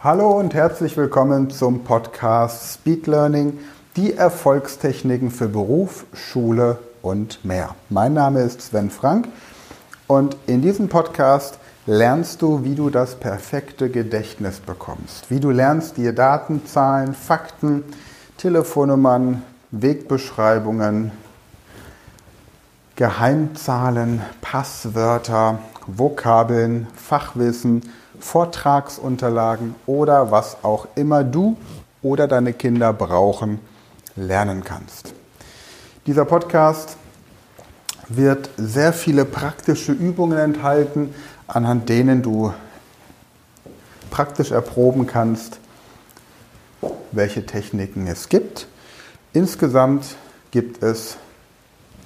Hallo und herzlich willkommen zum Podcast Speed Learning, die Erfolgstechniken für Beruf, Schule und mehr. Mein Name ist Sven Frank und in diesem Podcast lernst du, wie du das perfekte Gedächtnis bekommst, wie du lernst, dir Daten, Zahlen, Fakten, Telefonnummern, Wegbeschreibungen, Geheimzahlen, Passwörter, Vokabeln, Fachwissen, Vortragsunterlagen oder was auch immer du oder deine Kinder brauchen, lernen kannst. Dieser Podcast wird sehr viele praktische Übungen enthalten, anhand denen du praktisch erproben kannst, welche Techniken es gibt. Insgesamt gibt es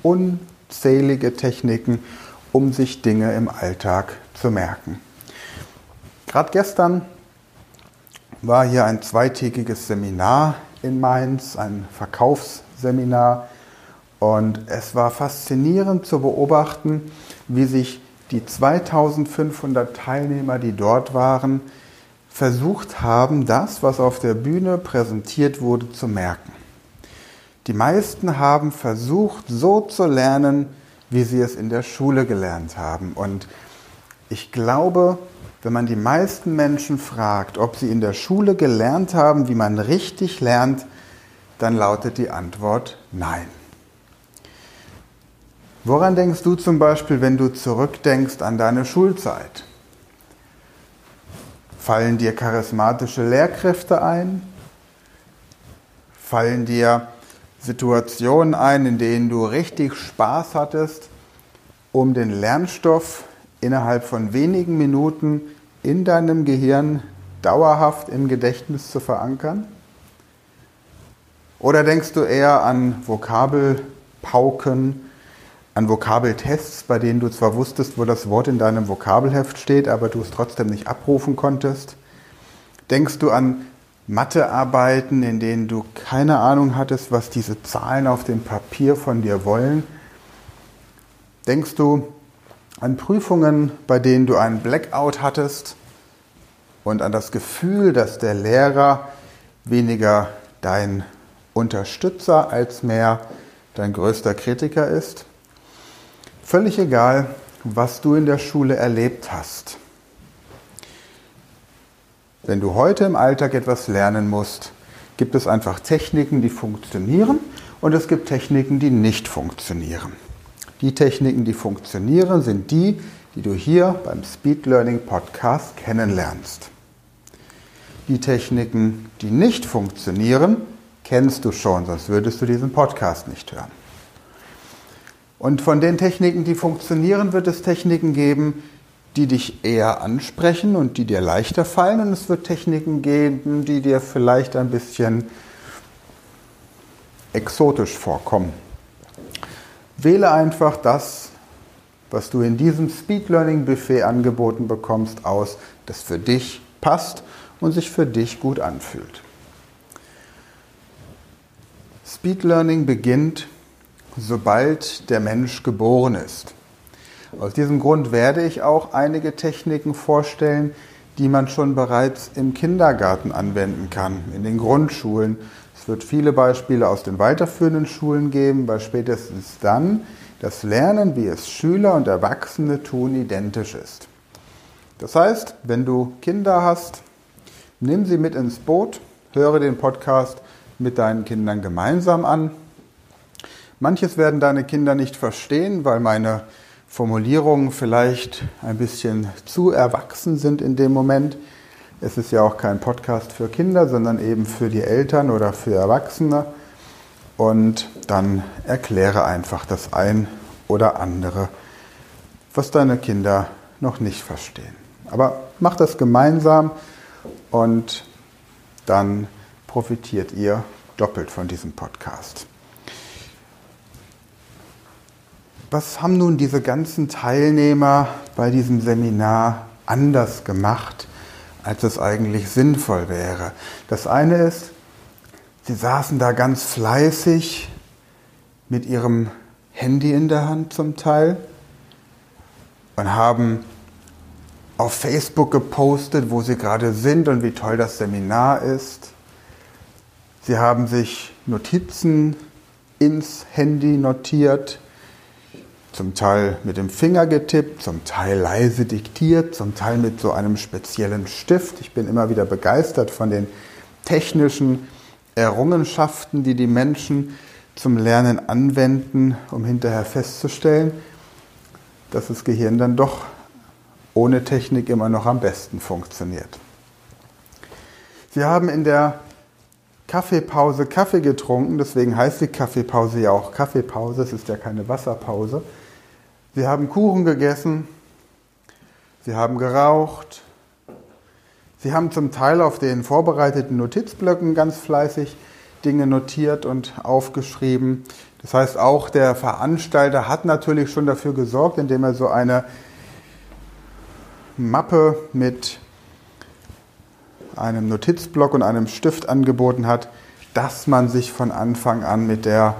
unzählige Techniken, um sich Dinge im Alltag zu merken. Gerade gestern war hier ein zweitägiges Seminar in Mainz, ein Verkaufsseminar. Und es war faszinierend zu beobachten, wie sich die 2500 Teilnehmer, die dort waren, versucht haben, das, was auf der Bühne präsentiert wurde, zu merken. Die meisten haben versucht, so zu lernen, wie sie es in der Schule gelernt haben. Und ich glaube, wenn man die meisten Menschen fragt, ob sie in der Schule gelernt haben, wie man richtig lernt, dann lautet die Antwort nein. Woran denkst du zum Beispiel, wenn du zurückdenkst an deine Schulzeit? Fallen dir charismatische Lehrkräfte ein? Fallen dir Situationen ein, in denen du richtig Spaß hattest, um den Lernstoff innerhalb von wenigen Minuten in deinem Gehirn dauerhaft im Gedächtnis zu verankern? Oder denkst du eher an Vokabelpauken, an Vokabeltests, bei denen du zwar wusstest, wo das Wort in deinem Vokabelheft steht, aber du es trotzdem nicht abrufen konntest? Denkst du an Mathearbeiten, in denen du keine Ahnung hattest, was diese Zahlen auf dem Papier von dir wollen? Denkst du an Prüfungen, bei denen du einen Blackout hattest und an das Gefühl, dass der Lehrer weniger dein Unterstützer als mehr dein größter Kritiker ist. Völlig egal, was du in der Schule erlebt hast. Wenn du heute im Alltag etwas lernen musst, gibt es einfach Techniken, die funktionieren und es gibt Techniken, die nicht funktionieren. Die Techniken, die funktionieren, sind die, die du hier beim Speed Learning Podcast kennenlernst. Die Techniken, die nicht funktionieren, kennst du schon, sonst würdest du diesen Podcast nicht hören. Und von den Techniken, die funktionieren, wird es Techniken geben, die dich eher ansprechen und die dir leichter fallen. Und es wird Techniken geben, die dir vielleicht ein bisschen exotisch vorkommen. Wähle einfach das, was du in diesem Speed Learning Buffet angeboten bekommst, aus, das für dich passt und sich für dich gut anfühlt. Speed Learning beginnt, sobald der Mensch geboren ist. Aus diesem Grund werde ich auch einige Techniken vorstellen, die man schon bereits im Kindergarten anwenden kann, in den Grundschulen, es wird viele Beispiele aus den weiterführenden Schulen geben, weil spätestens dann das Lernen, wie es Schüler und Erwachsene tun, identisch ist. Das heißt, wenn du Kinder hast, nimm sie mit ins Boot, höre den Podcast mit deinen Kindern gemeinsam an. Manches werden deine Kinder nicht verstehen, weil meine Formulierungen vielleicht ein bisschen zu erwachsen sind in dem Moment. Es ist ja auch kein Podcast für Kinder, sondern eben für die Eltern oder für Erwachsene. Und dann erkläre einfach das ein oder andere, was deine Kinder noch nicht verstehen. Aber mach das gemeinsam und dann profitiert ihr doppelt von diesem Podcast. Was haben nun diese ganzen Teilnehmer bei diesem Seminar anders gemacht als es eigentlich sinnvoll wäre. Das eine ist, sie saßen da ganz fleißig mit ihrem Handy in der Hand zum Teil und haben auf Facebook gepostet, wo Sie gerade sind und wie toll das Seminar ist. Sie haben sich Notizen ins Handy notiert, zum Teil mit dem Finger getippt, zum Teil leise diktiert, zum Teil mit so einem speziellen Stift. Ich bin immer wieder begeistert von den technischen Errungenschaften, die die Menschen zum Lernen anwenden, um hinterher festzustellen, dass das Gehirn dann doch ohne Technik immer noch am besten funktioniert. Sie haben in der Kaffeepause Kaffee getrunken, deswegen heißt die Kaffeepause ja auch Kaffeepause, es ist ja keine Wasserpause. Sie haben Kuchen gegessen, sie haben geraucht, sie haben zum Teil auf den vorbereiteten Notizblöcken ganz fleißig Dinge notiert und aufgeschrieben. Das heißt, auch der Veranstalter hat natürlich schon dafür gesorgt, indem er so eine Mappe mit einem Notizblock und einem Stift angeboten hat, dass man sich von Anfang an mit der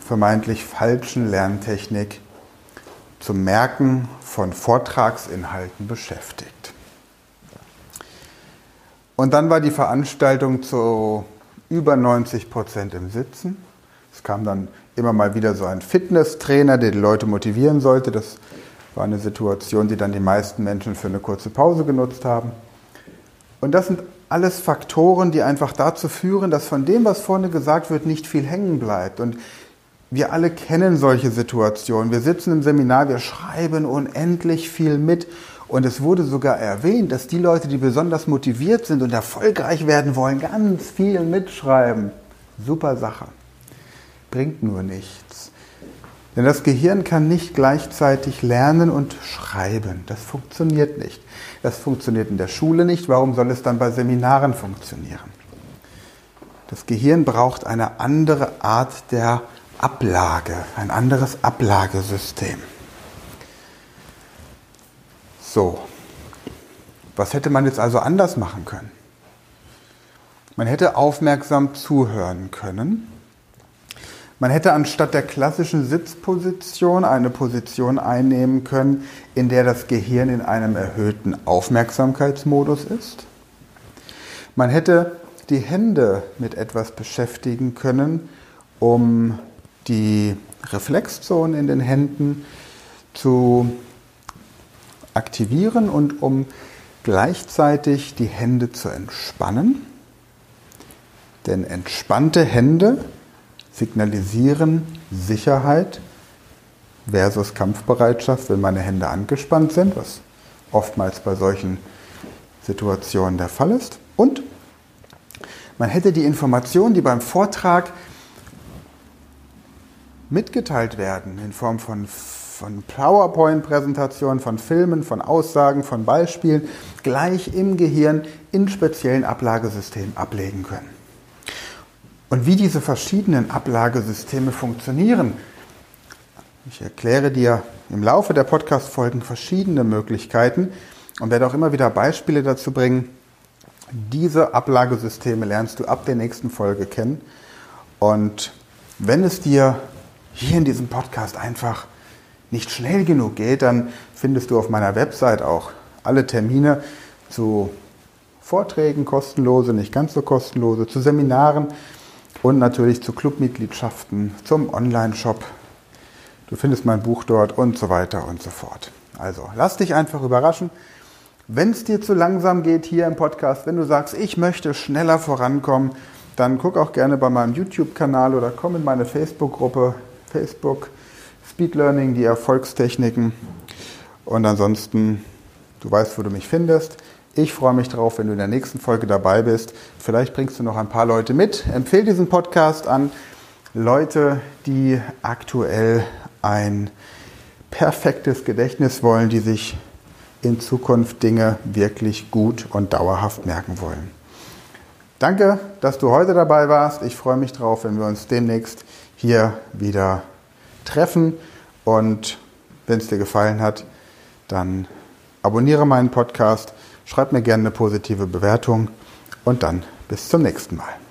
vermeintlich falschen Lerntechnik zum Merken von Vortragsinhalten beschäftigt. Und dann war die Veranstaltung zu über 90 Prozent im Sitzen. Es kam dann immer mal wieder so ein Fitnesstrainer, der die Leute motivieren sollte. Das war eine Situation, die dann die meisten Menschen für eine kurze Pause genutzt haben. Und das sind alles Faktoren, die einfach dazu führen, dass von dem, was vorne gesagt wird, nicht viel hängen bleibt. Und wir alle kennen solche Situationen. Wir sitzen im Seminar, wir schreiben unendlich viel mit. Und es wurde sogar erwähnt, dass die Leute, die besonders motiviert sind und erfolgreich werden wollen, ganz viel mitschreiben. Super Sache. Bringt nur nichts. Denn das Gehirn kann nicht gleichzeitig lernen und schreiben. Das funktioniert nicht. Das funktioniert in der Schule nicht. Warum soll es dann bei Seminaren funktionieren? Das Gehirn braucht eine andere Art der Ablage, ein anderes Ablagesystem. So, was hätte man jetzt also anders machen können? Man hätte aufmerksam zuhören können. Man hätte anstatt der klassischen Sitzposition eine Position einnehmen können, in der das Gehirn in einem erhöhten Aufmerksamkeitsmodus ist. Man hätte die Hände mit etwas beschäftigen können, um die Reflexzone in den Händen zu aktivieren und um gleichzeitig die Hände zu entspannen. Denn entspannte Hände signalisieren Sicherheit versus Kampfbereitschaft, wenn meine Hände angespannt sind, was oftmals bei solchen Situationen der Fall ist. Und man hätte die Informationen, die beim Vortrag mitgeteilt werden in Form von, von PowerPoint-Präsentationen, von Filmen, von Aussagen, von Beispielen, gleich im Gehirn in speziellen Ablagesystemen ablegen können. Und wie diese verschiedenen Ablagesysteme funktionieren, ich erkläre dir im Laufe der Podcast-Folgen verschiedene Möglichkeiten und werde auch immer wieder Beispiele dazu bringen. Diese Ablagesysteme lernst du ab der nächsten Folge kennen. Und wenn es dir hier in diesem Podcast einfach nicht schnell genug geht, dann findest du auf meiner Website auch alle Termine zu Vorträgen, kostenlose, nicht ganz so kostenlose, zu Seminaren und natürlich zu Clubmitgliedschaften, zum Online-Shop. Du findest mein Buch dort und so weiter und so fort. Also lass dich einfach überraschen. Wenn es dir zu langsam geht hier im Podcast, wenn du sagst, ich möchte schneller vorankommen, dann guck auch gerne bei meinem YouTube-Kanal oder komm in meine Facebook-Gruppe Facebook, Speed Learning, die Erfolgstechniken. Und ansonsten, du weißt, wo du mich findest. Ich freue mich drauf, wenn du in der nächsten Folge dabei bist. Vielleicht bringst du noch ein paar Leute mit. Empfehle diesen Podcast an Leute, die aktuell ein perfektes Gedächtnis wollen, die sich in Zukunft Dinge wirklich gut und dauerhaft merken wollen. Danke, dass du heute dabei warst. Ich freue mich drauf, wenn wir uns demnächst hier wieder treffen. Und wenn es dir gefallen hat, dann abonniere meinen Podcast, schreib mir gerne eine positive Bewertung und dann bis zum nächsten Mal.